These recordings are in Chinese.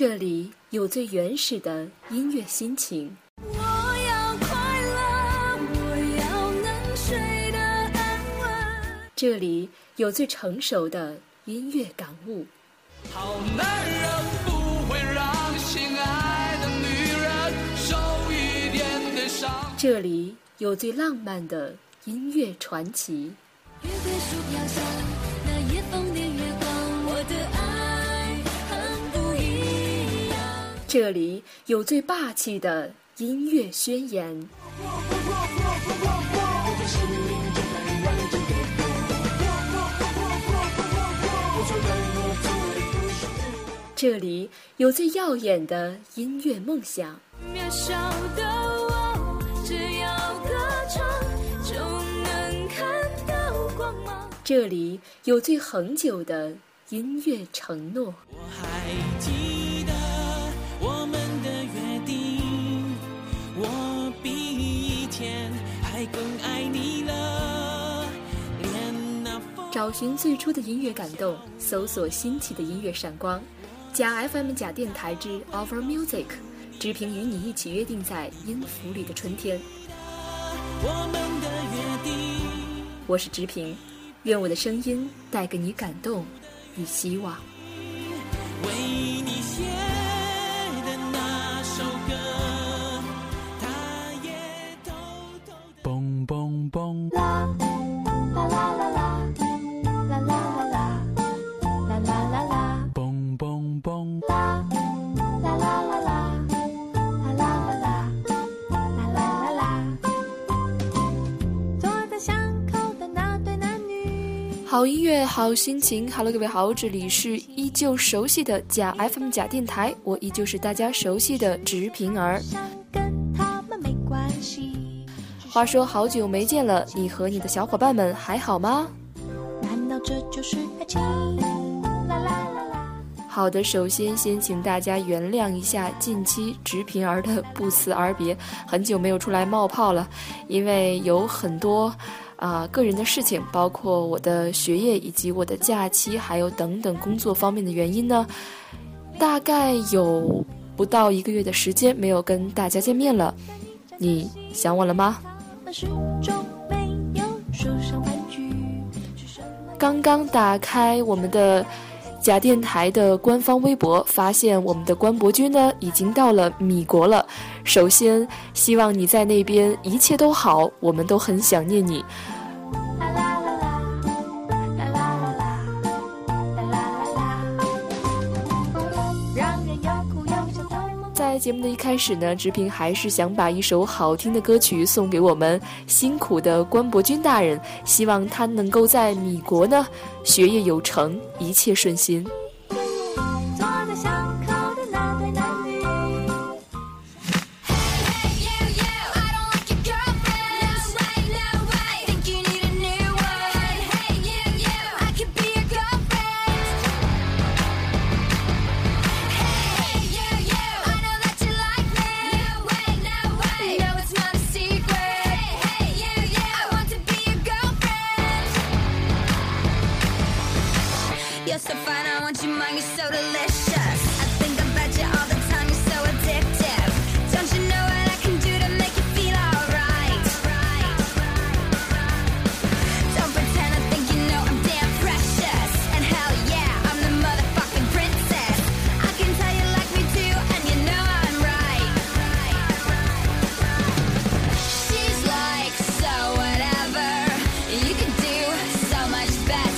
这里有最原始的音乐心情。我要快乐，我要能睡得安稳。这里有最成熟的音乐感悟。好男人不会让心爱的女人受一点点伤。这里有最浪漫的音乐传奇。月桂树飘香，这里有最霸气的音乐宣言。这里有最耀眼的音乐梦想。渺小的我，只要歌唱就能看到光芒。这里有最恒久的音乐承诺。我还记找寻最初的音乐感动，搜索新奇的音乐闪光。假 FM 假电台之 Over Music，直平与你一起约定在音符里的春天。我们的约定。我是直平，愿我的声音带给你感动与希望。好音乐，好心情。Hello，各位好，这里是依旧熟悉的假 FM 假电台，我依旧是大家熟悉的直平儿。想跟他们没关系。话说好久没见了，你和你的小伙伴们还好吗？难道这就是爱情？啦啦啦啦。好的，首先先请大家原谅一下近期直平儿的不辞而别，很久没有出来冒泡了，因为有很多啊、个人的事情，包括我的学业以及我的假期，还有等等工作方面的原因呢，大概有不到一个月的时间没有跟大家见面了，你想我了吗？刚刚打开我们的假电台的官方微博，发现我们的关伯君呢已经到了米国了。首先，希望你在那边一切都好，我们都很想念你。在节目的一开始呢，直平还是想把一首好听的歌曲送给我们辛苦的关伯君大人，希望他能够在米国呢学业有成，一切顺心。much better.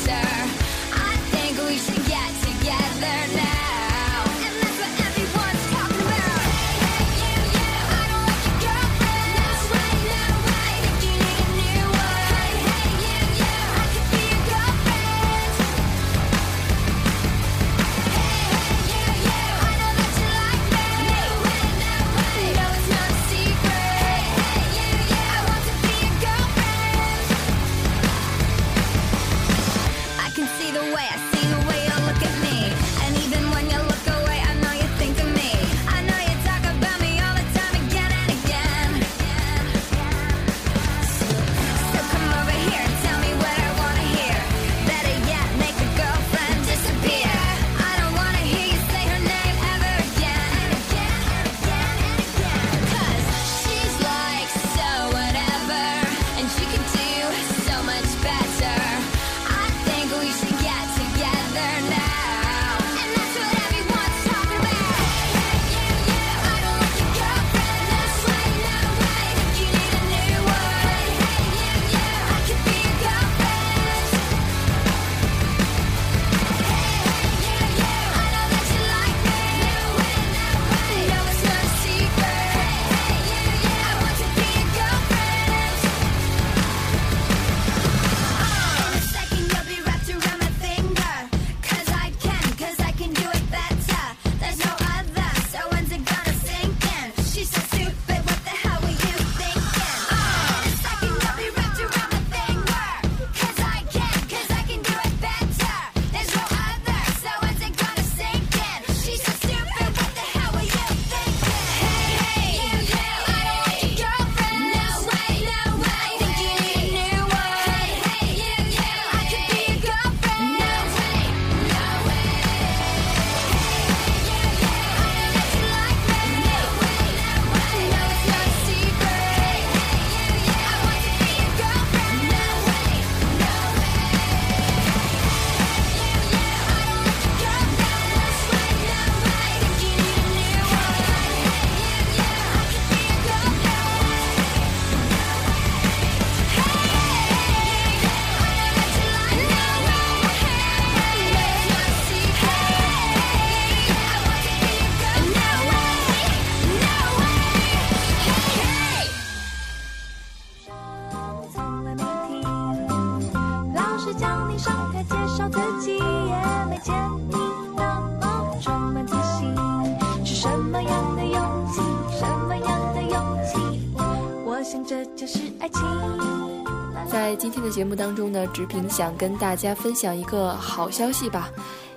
在今天的节目当中呢，直平想跟大家分享一个好消息吧，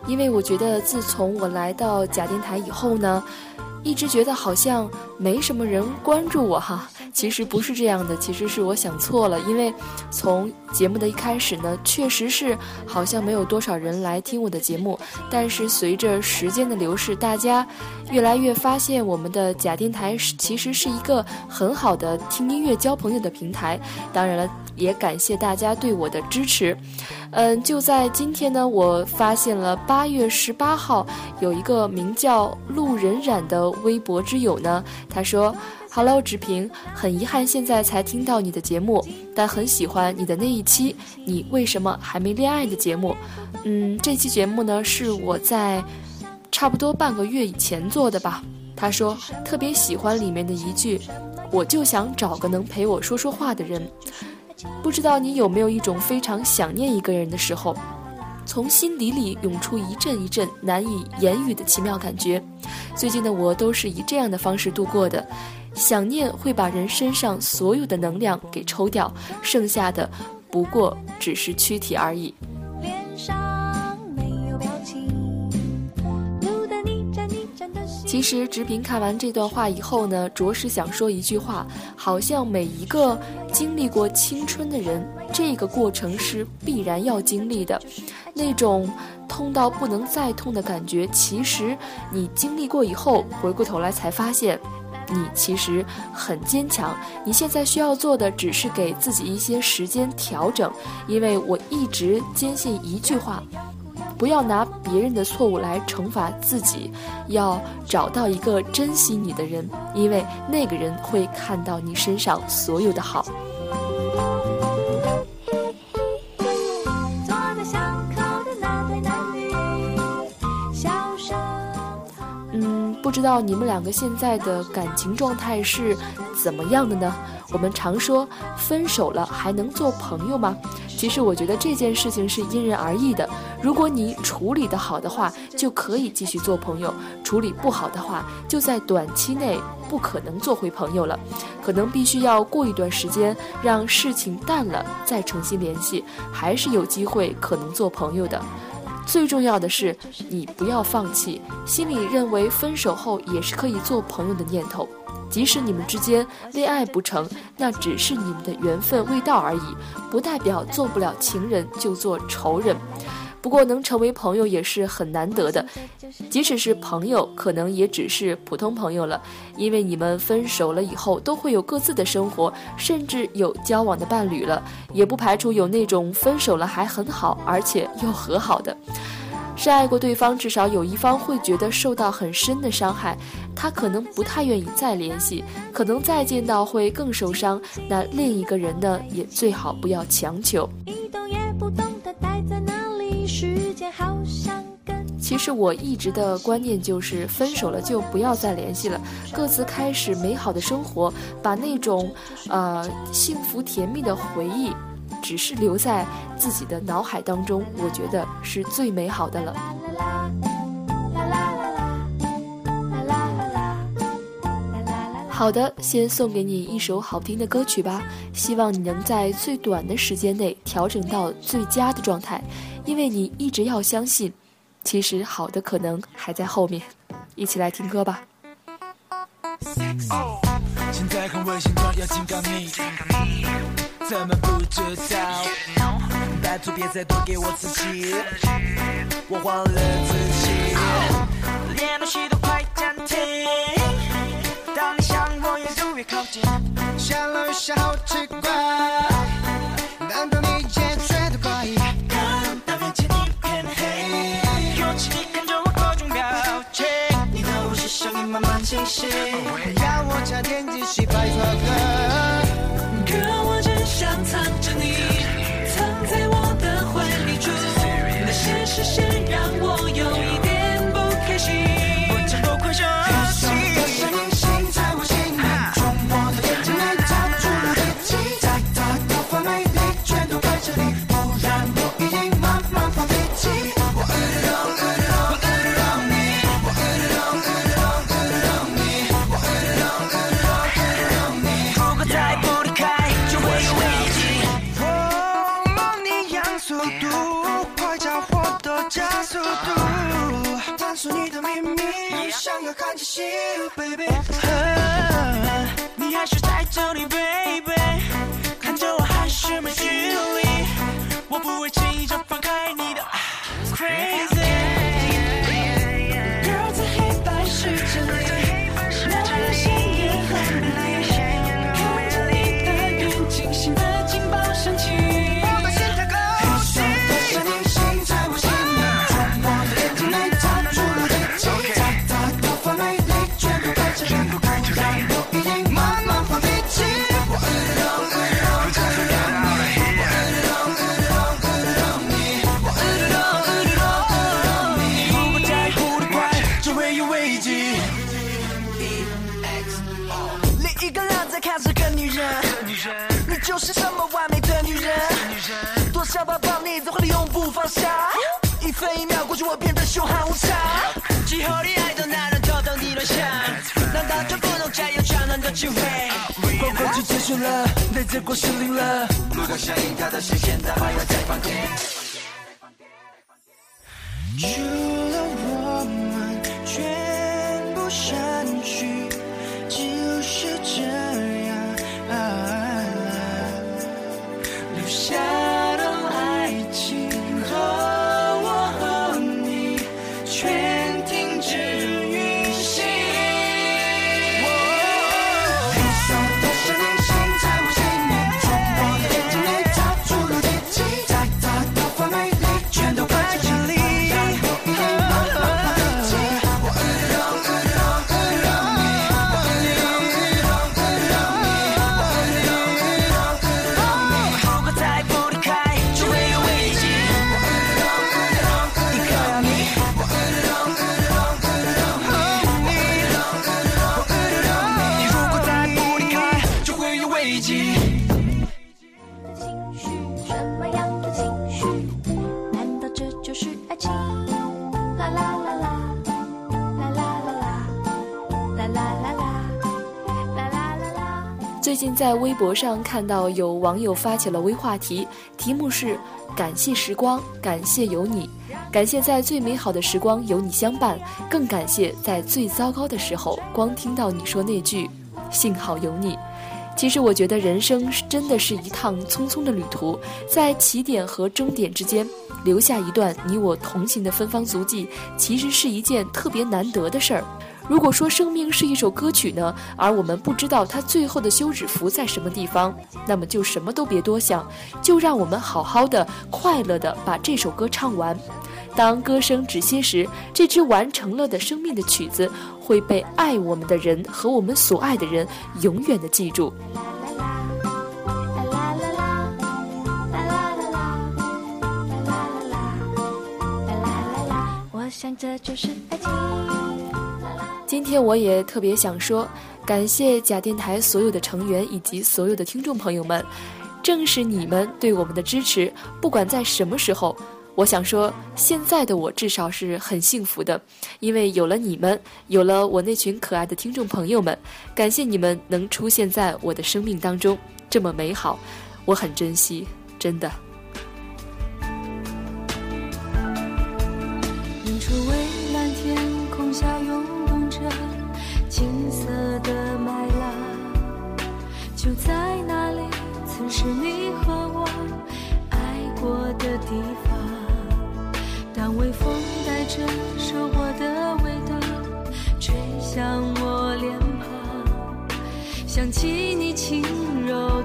因为我觉得自从我来到假电台以后呢，一直觉得好像没什么人关注我哈。其实不是这样的，其实是我想错了，因为从节目的一开始呢，确实是好像没有多少人来听我的节目，但是随着时间的流逝，大家越来越发现我们的假电台其实是一个很好的听音乐交朋友的平台。当然了，也感谢大家对我的支持。嗯，就在今天呢，我发现了八月十八号有一个名叫路人染的微博之友呢，他说。Hello，直平，很遗憾现在才听到你的节目，但很喜欢你的那一期《你为什么还没恋爱》的节目。嗯，这期节目呢是我在差不多半个月以前做的吧。他说特别喜欢里面的一句：“我就想找个能陪我说说话的人。”不知道你有没有一种非常想念一个人的时候，从心底里涌出一阵一阵难以言语的奇妙感觉。最近的我都是以这样的方式度过的。想念会把人身上所有的能量给抽掉，剩下的不过只是躯体而已。其实直平看完这段话以后呢，着实想说一句话：好像每一个经历过青春的人，这个过程是必然要经历的。那种痛到不能再痛的感觉，其实你经历过以后，回过头来才发现。你其实很坚强，你现在需要做的只是给自己一些时间调整，因为我一直坚信一句话：不要拿别人的错误来惩罚自己，要找到一个珍惜你的人，因为那个人会看到你身上所有的好。嗯，不知道你们两个现在的感情状态是怎么样的呢？我们常说分手了还能做朋友吗？其实我觉得这件事情是因人而异的。如果你处理得好的话，就可以继续做朋友；处理不好的话，就在短期内不可能做回朋友了。可能必须要过一段时间，让事情淡了再重新联系，还是有机会可能做朋友的。最重要的是，你不要放弃，心里认为分手后也是可以做朋友的念头。即使你们之间恋爱不成，那只是你们的缘分未到而已，不代表做不了情人就做仇人。不过能成为朋友也是很难得的，即使是朋友，可能也只是普通朋友了，因为你们分手了以后都会有各自的生活，甚至有交往的伴侣了，也不排除有那种分手了还很好，而且又和好的。深爱过对方，至少有一方会觉得受到很深的伤害，他可能不太愿意再联系，可能再见到会更受伤。那另一个人呢，也最好不要强求。其实我一直的观念就是分手了就不要再联系了，各自开始美好的生活，把那种呃幸福甜蜜的回忆只是留在自己的脑海当中，我觉得是最美好的了。好的，先送给你一首好听的歌曲吧，希望你能在最短的时间内调整到最佳的状态，因为你一直要相信。其实好的可能还在后面。一起来听歌吧。现在很危险，状要警告你，怎么不知道？拜托别再多给我刺激，我忘了自己，连呼吸都快暂停。当你向我越走越靠近，想了一下好奇怪，清晰，让我差点继续拍错歌。在看这个女人，你就是这么完美的女人，多想抱抱你，在怀里永不放下。一分一秒过去，我变得凶悍无常。今后你爱的男人都等你乱想，难道就不能再有转暖的机会？光过去结束了，那结果失灵了。如果响应他的视线，他还要再放空。除了我们全部删去，是这样。啊留下近在微博上看到有网友发起了微话题，题目是“感谢时光，感谢有你，感谢在最美好的时光有你相伴，更感谢在最糟糕的时候光听到你说那句‘幸好有你’”。其实我觉得人生真的是一趟匆匆的旅途，在起点和终点之间留下一段你我同行的芬芳足迹，其实是一件特别难得的事儿。如果说生命是一首歌曲呢，而我们不知道它最后的休止符在什么地方，那么就什么都别多想，就让我们好好的、快乐的把这首歌唱完。当歌声止歇时，这支完成了的生命的曲子会被爱我们的人和我们所爱的人永远的记住。我想这就是爱情。今天我也特别想说，感谢假电台所有的成员以及所有的听众朋友们，正是你们对我们的支持，不管在什么时候，我想说，现在的我至少是很幸福的，因为有了你们，有了我那群可爱的听众朋友们，感谢你们能出现在我的生命当中，这么美好，我很珍惜，真的。想起你轻柔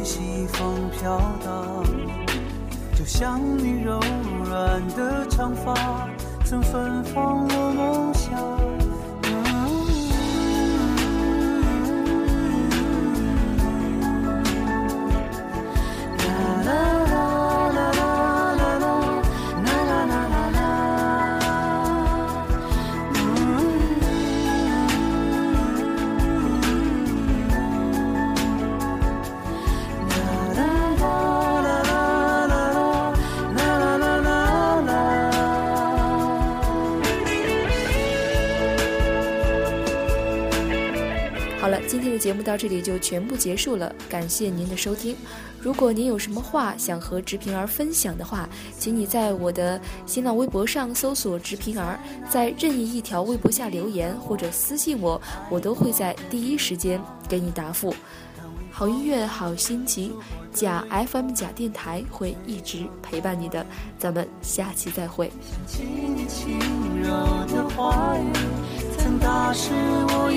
随西风飘荡，就像你柔软的长发，曾芬芳我梦乡。今天的节目到这里就全部结束了，感谢您的收听。如果您有什么话想和直平儿分享的话，请你在我的新浪微博上搜索“直平儿”，在任意一条微博下留言或者私信我，我都会在第一时间给你答复。好音乐，好心情，假 FM 假电台会一直陪伴你的，咱们下期再会。想起你轻柔的话语，曾打湿我。